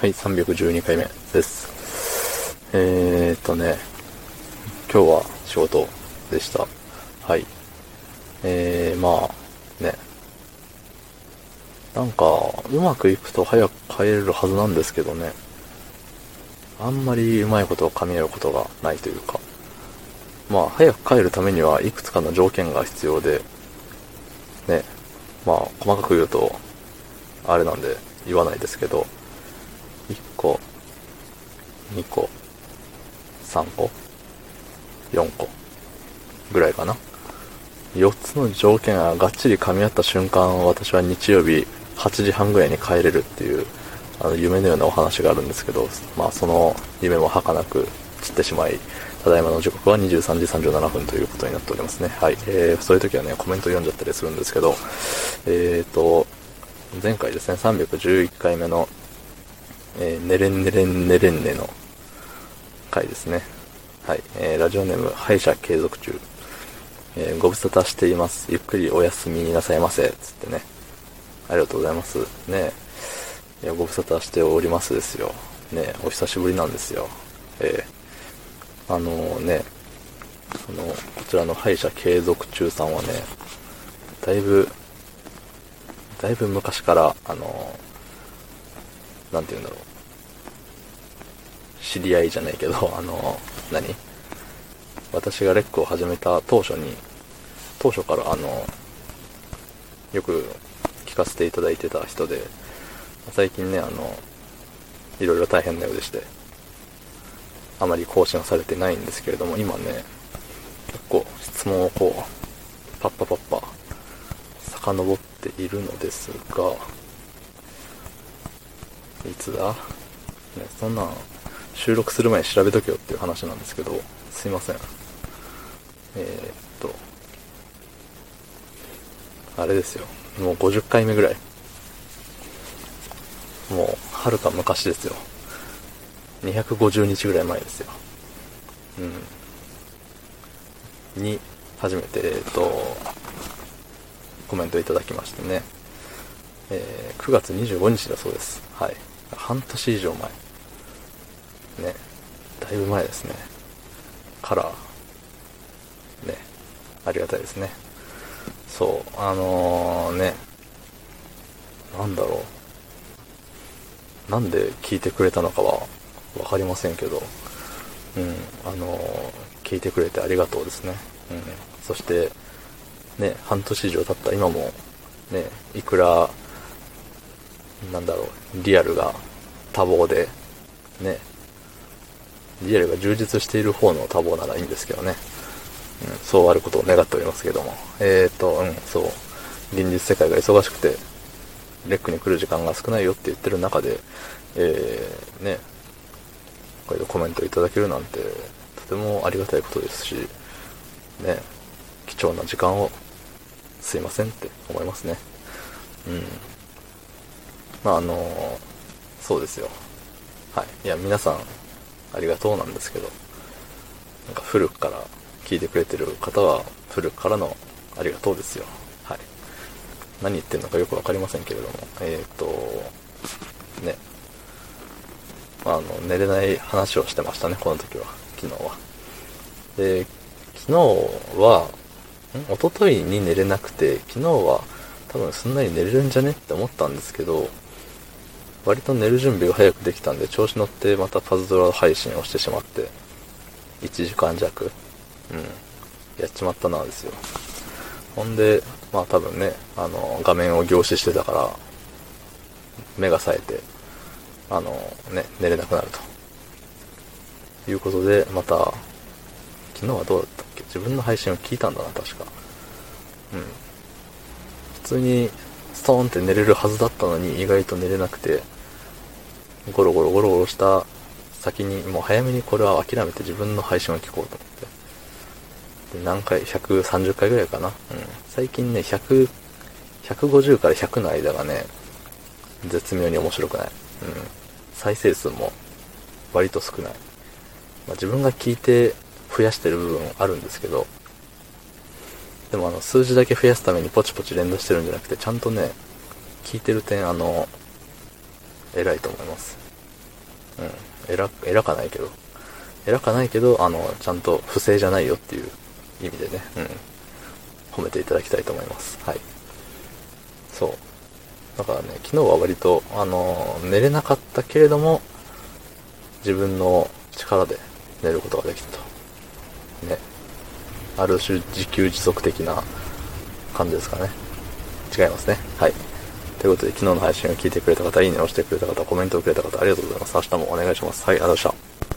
はい、312回目です。えーっとね、今日は仕事でした。はい。えー、まあ、ね。なんか、うまくいくと早く帰れるはずなんですけどね。あんまりうまいことを噛み合うことがないというか。まあ、早く帰るためにはいくつかの条件が必要で、ね。まあ、細かく言うと、あれなんで言わないですけど、2個、3個、4個ぐらいかな。4つの条件ががっちり噛み合った瞬間、私は日曜日8時半ぐらいに帰れるっていう、あの、夢のようなお話があるんですけど、まあ、その夢も儚く散ってしまい、ただいまの時刻は23時37分ということになっておりますね。はい。えー、そういう時はね、コメント読んじゃったりするんですけど、えーと、前回ですね、311回目の、えー、ねれんねれんねれんねの回ですね。はい。えー、ラジオネーム、歯医者継続中。えー、ご無沙汰しています。ゆっくりお休みなさいませ。つってね。ありがとうございます。ねいや、ご無沙汰しておりますですよ。ねお久しぶりなんですよ。えー、あのーね、その、こちらの歯医者継続中さんはね、だいぶ、だいぶ昔から、あのー、なんて言うんだろう。知り合いじゃないけど、あの、何？私がレックを始めた当初に、当初からあの、よく聞かせていただいてた人で、最近ね、あの、いろいろ大変なようでして、あまり更新はされてないんですけれども、今ね、結構質問をこう、パッパパッパ、遡っているのですが、いつだ？ね、そんなん、収録する前に調べとけよっていう話なんですけど、すいません。えー、っと、あれですよ。もう50回目ぐらい。もう、はるか昔ですよ。250日ぐらい前ですよ。うん。に、初めて、えーっと、コメントいただきましてね。えー9月25日だそうです。はい。半年以上前。ね。だいぶ前ですね。から、ね。ありがたいですね。そう、あのー、ね。なんだろう。なんで聞いてくれたのかはわかりませんけど、うん、あのー聞いてくれてありがとうですね。うん。そして、ね、半年以上経った今も、ね、いくら、なんだろう、リアルが多忙で、ね、リアルが充実している方の多忙ならいいんですけどね。うん、そうあることを願っておりますけども。えーと、うん、そう。現実世界が忙しくて、レックに来る時間が少ないよって言ってる中で、えー、ね、これでコメントいただけるなんて、とてもありがたいことですし、ね、貴重な時間をすいませんって思いますね。うん。まあ、あのそうですよ。はい。いや、皆さん、ありがとうなんですけど、なんか古くから聞いてくれてる方は、古くからのありがとうですよ。はい。何言ってんのかよくわかりませんけれども、えっ、と、ね。あ、の、寝れない話をしてましたね、この時は。昨日は。で、昨日は、ん？一昨日に寝れなくて、昨日は多分すんなり寝れるんじゃねって思ったんですけど、割と寝る準備が早くできたんで、調子乗ってまたパズドラ配信をしてしまって、1時間弱、うん、やっちまったなですよ。ほんで、まあ多分ね、あの、画面を凝視してたから、目が冴えて、あの、ね、寝れなくなると。いうことで、また、昨日はどうだったっけ？自分の配信を聞いたんだな、確か。うん。普通に、ストーンって寝れるはずだったのに、意外と寝れなくて、ゴロゴロゴロゴロした先に、もう早めにこれは諦めて自分の配信を聞こうと思って。で何回 ?130 回ぐらいかな。うん。最近ね、100、150から100の間がね、絶妙に面白くない。うん。再生数も割と少ない。まあ、自分が聞いて増やしてる部分あるんですけど、でもあの、数字だけ増やすためにポチポチ連打してるんじゃなくて、ちゃんとね、聞いてる点、あの、偉いと思います。うん。偉、偉かないけど。偉かないけど、あの、ちゃんと不正じゃないよっていう意味でね、うん。褒めていただきたいと思います。はい。そう。だからね、昨日は割と、あの、寝れなかったけれども、自分の力で寝ることができたと。ね。ある種自給自足的な感じですかね。違いますね。はい。ということで、昨日の配信を聞いてくれた方、いいねを押してくれた方、コメントをくれた方、ありがとうございます。明日もお願いします。はい、ありがとうございました。